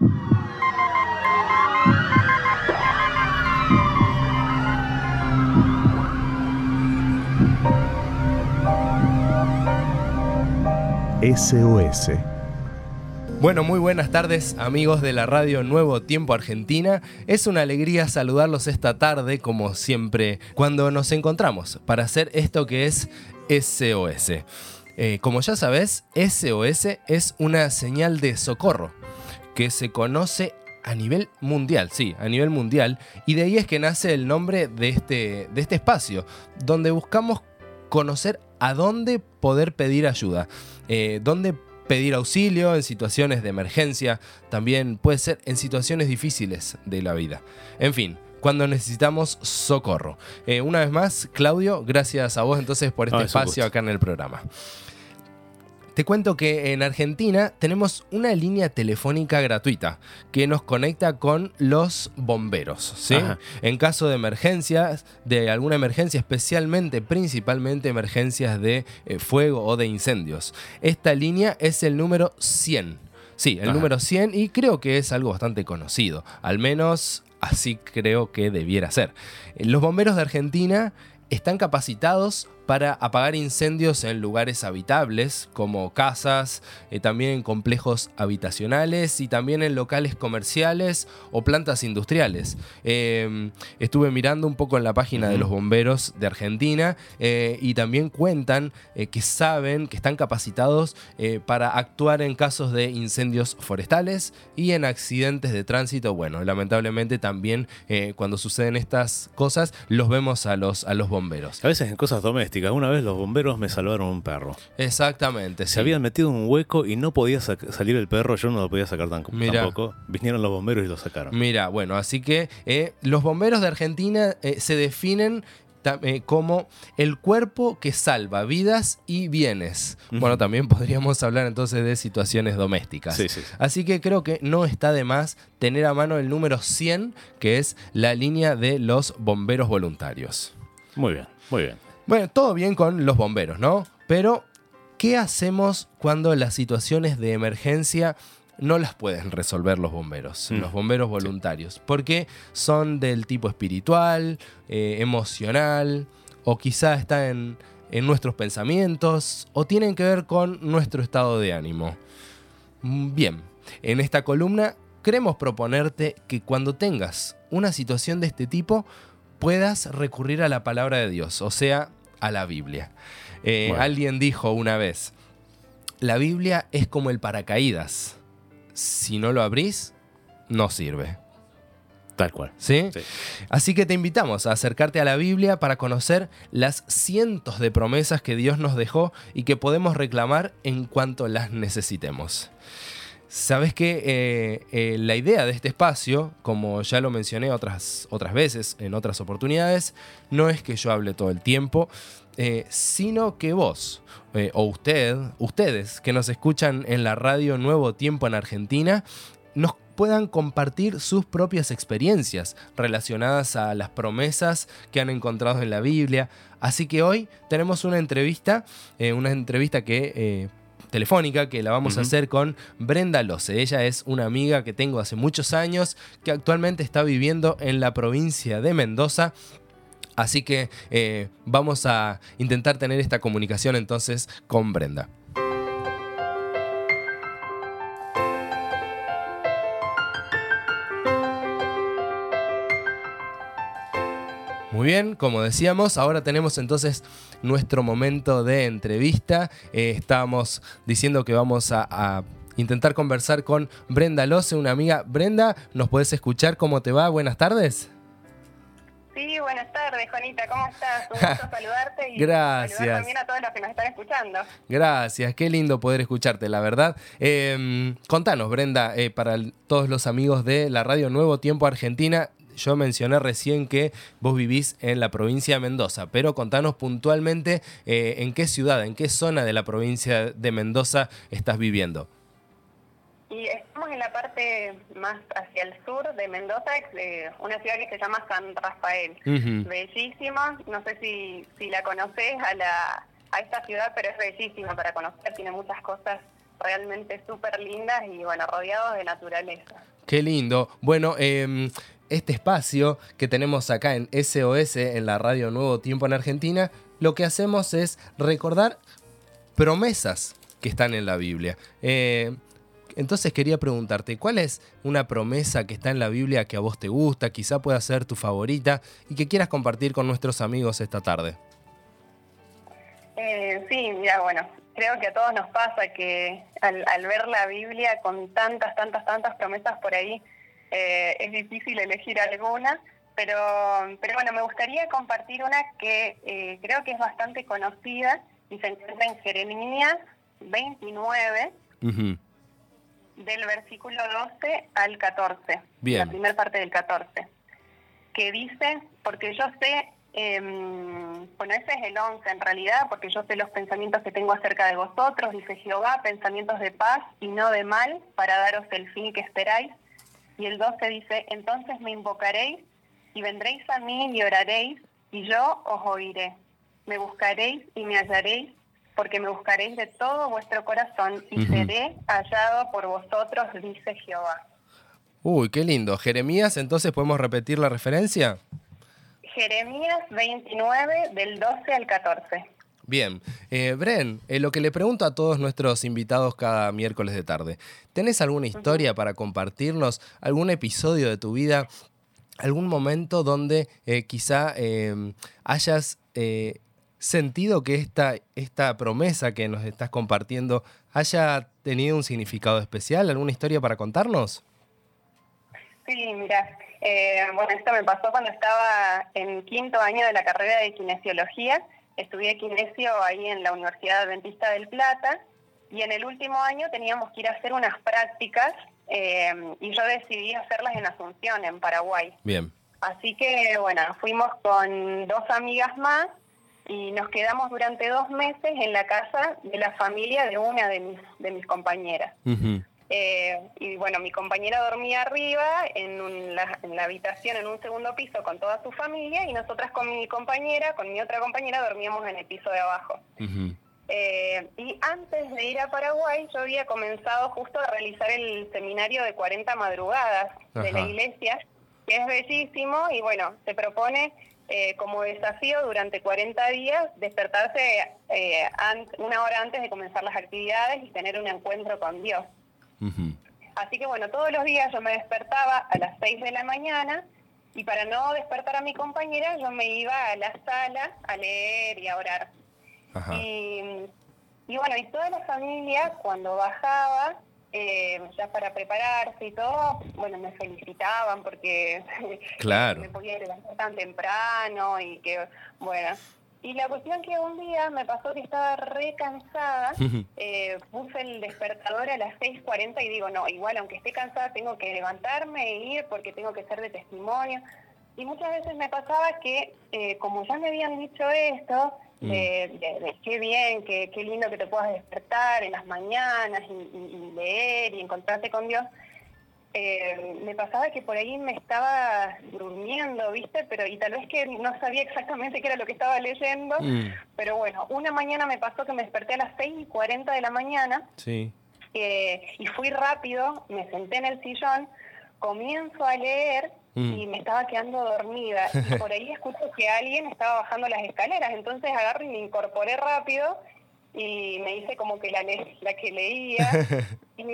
SOS. Bueno, muy buenas tardes amigos de la radio Nuevo Tiempo Argentina. Es una alegría saludarlos esta tarde, como siempre, cuando nos encontramos para hacer esto que es SOS. Eh, como ya sabes, SOS es una señal de socorro que se conoce a nivel mundial, sí, a nivel mundial, y de ahí es que nace el nombre de este, de este espacio, donde buscamos conocer a dónde poder pedir ayuda, eh, dónde pedir auxilio en situaciones de emergencia, también puede ser en situaciones difíciles de la vida. En fin, cuando necesitamos socorro. Eh, una vez más, Claudio, gracias a vos entonces por este espacio acá en el programa. Te cuento que en Argentina tenemos una línea telefónica gratuita que nos conecta con los bomberos. ¿sí? En caso de emergencias, de alguna emergencia, especialmente, principalmente emergencias de eh, fuego o de incendios. Esta línea es el número 100. Sí, el número 100 y creo que es algo bastante conocido. Al menos así creo que debiera ser. Los bomberos de Argentina están capacitados para apagar incendios en lugares habitables como casas, eh, también en complejos habitacionales y también en locales comerciales o plantas industriales. Em, estuve mirando un poco en la página de los bomberos de Argentina eh, y también cuentan eh, que saben que están capacitados para actuar en casos de incendios forestales y en accidentes de tránsito. Bueno, lamentablemente también cuando suceden estas cosas los vemos a los, a los bomberos. A veces en cosas domésticas una vez los bomberos me salvaron un perro. Exactamente. Se habían metido en un hueco y no podía salir el perro, yo no lo podía sacar tan tampoco. Vinieron los bomberos y lo sacaron. Mira, bueno, así que eh, los bomberos de Argentina eh, se definen eh, como el cuerpo que salva vidas y bienes. Bueno, también podríamos hablar entonces de situaciones domésticas. Así que creo que no está de más tener a mano el número 100, que es la línea de los bomberos voluntarios. Muy bien, muy bien. Bueno, todo bien con los bomberos, ¿no? Pero, ¿qué hacemos cuando las situaciones de emergencia no las pueden resolver los bomberos, mm. los bomberos voluntarios? Porque son del tipo espiritual, eh, emocional, o quizá están en, nuestros pensamientos, o tienen que ver con nuestro estado de ánimo. Mm, bien, en esta columna queremos proponerte que cuando tengas una situación de este tipo, puedas recurrir a la palabra de Dios, o sea, a la Biblia. Eh, alguien dijo una vez, la Biblia es como el paracaídas. Si no lo abrís, no sirve. Tal cual. ¿Sí? Así que te invitamos a acercarte a la Biblia para conocer las cientos de promesas que Dios nos dejó y que podemos reclamar en cuanto las necesitemos. Sabes que eh, eh, la idea de este espacio, como ya lo mencioné otras, otras veces, en otras oportunidades, no es que yo hable todo el tiempo, eh, sino que vos o usted, ustedes que nos escuchan en la radio Nuevo Tiempo en Argentina, nos puedan compartir sus propias experiencias relacionadas a las promesas que han encontrado en la Biblia. Así que hoy tenemos una entrevista, una entrevista que telefónica que la vamos a hacer con Brenda Loce. Ella es una amiga que tengo hace muchos años que actualmente está viviendo en la provincia de Mendoza. Así que eh, vamos a intentar tener esta comunicación entonces con Brenda. Muy bien, como decíamos, ahora tenemos entonces nuestro momento de entrevista. Eh, estábamos diciendo que vamos a, intentar conversar con Brenda Loce, una amiga. Brenda, ¿nos puedes escuchar? ¿Cómo te va? Buenas tardes. Sí, buenas tardes, Juanita, ¿cómo estás? Un gusto saludarte y Gracias. saludar también a todos los que nos están escuchando. Gracias, qué lindo poder escucharte, la verdad. Em, contanos, Brenda, eh, para todos los amigos de la Radio Nuevo Tiempo Argentina, yo mencioné recién que vos vivís en la provincia de Mendoza, pero contanos puntualmente eh, en qué ciudad, en qué zona de la provincia de Mendoza estás viviendo. Y estamos en la parte más hacia el sur de Mendoza, una ciudad que se llama San Rafael. Bellísima, no sé si, la conoces a, la, a esta ciudad, pero es bellísima para conocer, tiene muchas cosas realmente súper lindas y bueno, rodeados de naturaleza. Qué lindo. Bueno, em, este espacio que tenemos acá en SOS, en la radio Nuevo Tiempo en Argentina, lo que hacemos es recordar promesas que están en la Biblia. Eh, entonces quería preguntarte, ¿cuál es una promesa que está en la Biblia que a vos te gusta, quizá pueda ser tu favorita y que quieras compartir con nuestros amigos esta tarde? Eh, sí, mira, bueno, creo que a todos nos pasa que al, ver la Biblia con tantas, tantas, tantas promesas por ahí, eh, es difícil elegir alguna, pero, pero bueno, me gustaría compartir una que eh, creo que es bastante conocida y se encuentra en Jeremías 29, del versículo 12 al 14, la primera parte del 14, que dice, porque yo sé, em, bueno, ese es el 11 en realidad, porque yo sé los pensamientos que tengo acerca de vosotros, dice Jehová, pensamientos de paz y no de mal, para daros el fin que esperáis. Y el 12 dice, entonces me invocaréis y vendréis a mí y oraréis, y yo os oiré. Me buscaréis y me hallaréis, porque me buscaréis de todo vuestro corazón, y seré hallado por vosotros, dice Jehová. Uy, qué lindo. Jeremías, entonces, ¿podemos repetir la referencia? Jeremías 29, del 12 al 14. Bien, eh, Bren, eh, lo que le pregunto a todos nuestros invitados cada miércoles de tarde, ¿tenés alguna historia para compartirnos, algún episodio de tu vida algún momento donde eh, quizá em, hayas eh, sentido que esta, esta promesa que nos estás compartiendo haya tenido un significado especial? ¿Alguna historia para contarnos? Sí, mira, eh, bueno, esto me pasó cuando estaba en quinto año de la carrera de kinesiología. Estudié kinesio ahí en la Universidad Adventista del Plata y en el último año teníamos que ir a hacer unas prácticas eh, y yo decidí hacerlas en Asunción, en Paraguay. Bien. Así que, bueno, fuimos con dos amigas más y nos quedamos durante dos meses en la casa de la familia de una de mis, de mis compañeras. Eh, y bueno, mi compañera dormía arriba en, la, en, la, habitación en un segundo piso con toda su familia y nosotras con mi compañera, con mi otra compañera, dormíamos en el piso de abajo. Eh, y antes de ir a Paraguay, yo había comenzado justo a realizar el seminario de 40 madrugadas de la iglesia, que es bellísimo y bueno, se propone eh, como desafío durante 40 días despertarse eh, una hora antes de comenzar las actividades y tener un encuentro con Dios. Así que bueno, todos los días yo me despertaba a las 6 de la mañana y para no despertar a mi compañera yo me iba a la sala a leer y a orar. Y, bueno, y toda la familia cuando bajaba, eh, ya para prepararse y todo, bueno, me felicitaban porque claro. me podía levantar tan temprano y que, bueno. Y la cuestión que un día me pasó que estaba re cansada, eh, puse el despertador a las 6.40 y digo, no, igual aunque esté cansada tengo que levantarme e ir porque tengo que ser de testimonio. Y muchas veces me pasaba que, eh, como ya me habían dicho esto, Mm. de, qué bien, qué, qué, lindo que te puedas despertar en las mañanas y, leer y encontrarte con Dios. Eh, me pasaba que por ahí me estaba durmiendo, ¿viste? Pero y tal vez que no sabía exactamente qué era lo que estaba leyendo, mm. pero bueno, una mañana me pasó que me desperté a las 6 y 40 de la mañana sí. Eh, y fui rápido, me senté en el sillón, comienzo a leer Mm. y me estaba quedando dormida. Y por ahí escucho que alguien estaba bajando las escaleras, entonces agarro y me incorporé rápido y me hice como que la, la que leía. y,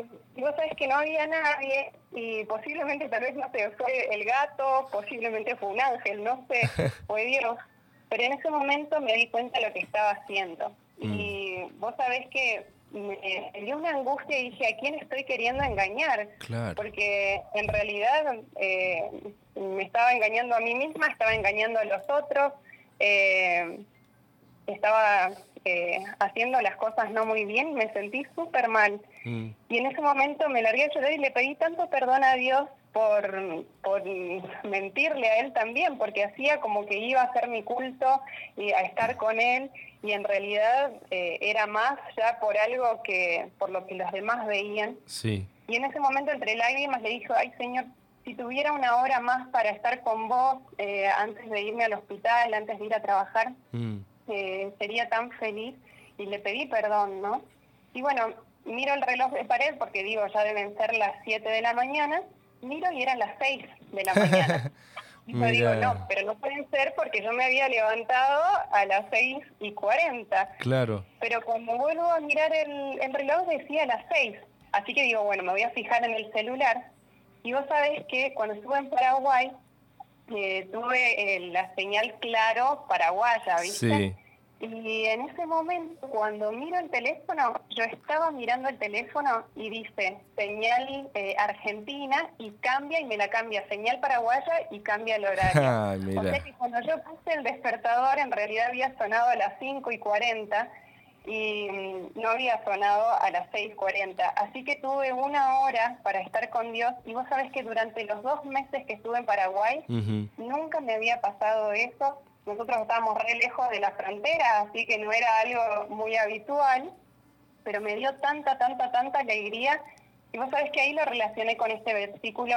vos sabés que no había nadie y posiblemente tal vez, no sé, fue el gato, posiblemente fue un ángel, no sé, fue Dios. Pero en ese momento me di cuenta de lo que estaba haciendo. Mm. Y vos sabés que me, dio una angustia y dije, ¿a quién estoy queriendo engañar? Porque en realidad eh, me estaba engañando a mí misma, estaba engañando a los otros, eh, estaba eh, haciendo las cosas no muy bien y me sentí súper mal. Mm. Y en ese momento me largué a llorar y le pedí tanto perdón a Dios por, por mentirle a él también, porque hacía como que iba a hacer mi culto y a estar con él y en realidad eh, era más ya por algo que por lo que los demás veían. Sí. Y en ese momento entre lágrimas le dijo, ay Señor, si tuviera una hora más para estar con vos eh, antes de irme al hospital, antes de ir a trabajar, mm. Eh, sería tan feliz y le pedí perdón, ¿no? Y bueno, miro el reloj de pared porque digo, ya deben ser las 7 de la mañana, miro y eran las 6 de la mañana. y yo digo, no, pero no pueden ser porque yo me había levantado a las 6 y 40. Claro. Pero cuando vuelvo a mirar el, el reloj decía las 6. Así que digo, bueno, me voy a fijar en el celular. Y vos sabés que cuando estuve en Paraguay, eh, tuve eh, la señal claro paraguaya, ¿viste? Sí. Y en ese momento, cuando miro el teléfono, yo estaba mirando el teléfono y dice señal eh, argentina y cambia y me la cambia señal paraguaya y cambia el horario. O sea que cuando yo puse el despertador, en realidad había sonado a las 5 y 40 y mm, no había sonado a las 6.40. Así que tuve una hora para estar con Dios y vos sabés que durante los dos meses que estuve en Paraguay nunca me había pasado eso. Nosotros estábamos re lejos de la frontera, así que no era algo muy habitual, pero me dio tanta, tanta, tanta alegría. Y vos sabés que ahí lo relacioné con este versículo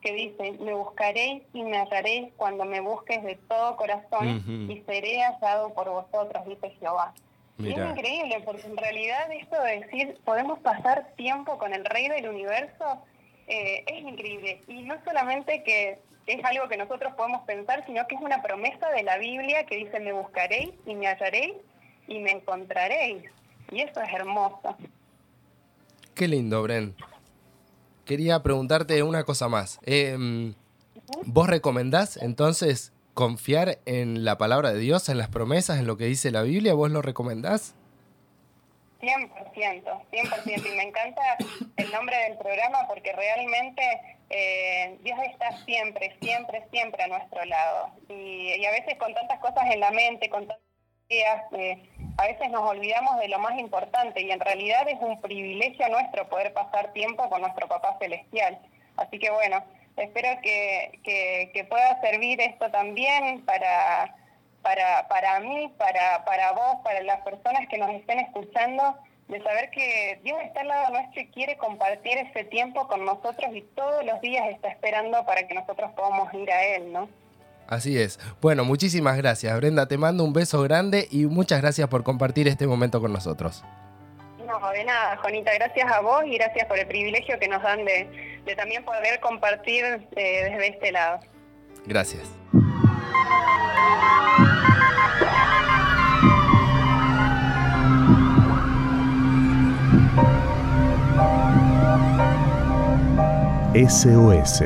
que dice, me buscaréis y me hallaréis cuando me busques de todo corazón y seré hallado por vosotros, dice Jehová. Es increíble, porque en realidad esto de decir, podemos pasar tiempo con el rey del universo, eh, es increíble. Y no solamente que es algo que nosotros podemos pensar, sino que es una promesa de la Biblia que dice, me buscaréis y me hallaréis y me encontraréis. Y eso es hermoso. Qué lindo, Bren. Quería preguntarte una cosa más. Em, ¿Vos recomendás entonces confiar en la palabra de Dios, en las promesas, en lo que dice la Biblia? ¿Vos lo recomendás? 100%, 100%. Y me encanta el nombre del programa porque realmente eh, Dios está siempre, siempre, siempre a nuestro lado. Y, a veces con tantas cosas en la mente, con tantas ideas, eh, a veces nos olvidamos de lo más importante y en realidad es un privilegio nuestro poder pasar tiempo con nuestro Papá Celestial. Así que bueno, espero que, que, pueda servir esto también para, para, para mí, para, para vos, para las personas que nos estén escuchando, de saber que Dios está al lado nuestro y quiere compartir ese tiempo con nosotros y todos los días está esperando para que nosotros podamos ir a Él, ¿no? Así es. Bueno, muchísimas gracias, Brenda. Te mando un beso grande y muchas gracias por compartir este momento con nosotros. No, de nada, Juanita. Gracias a vos y gracias por el privilegio que nos dan de, de también poder compartir eh, desde este lado. Gracias. SOS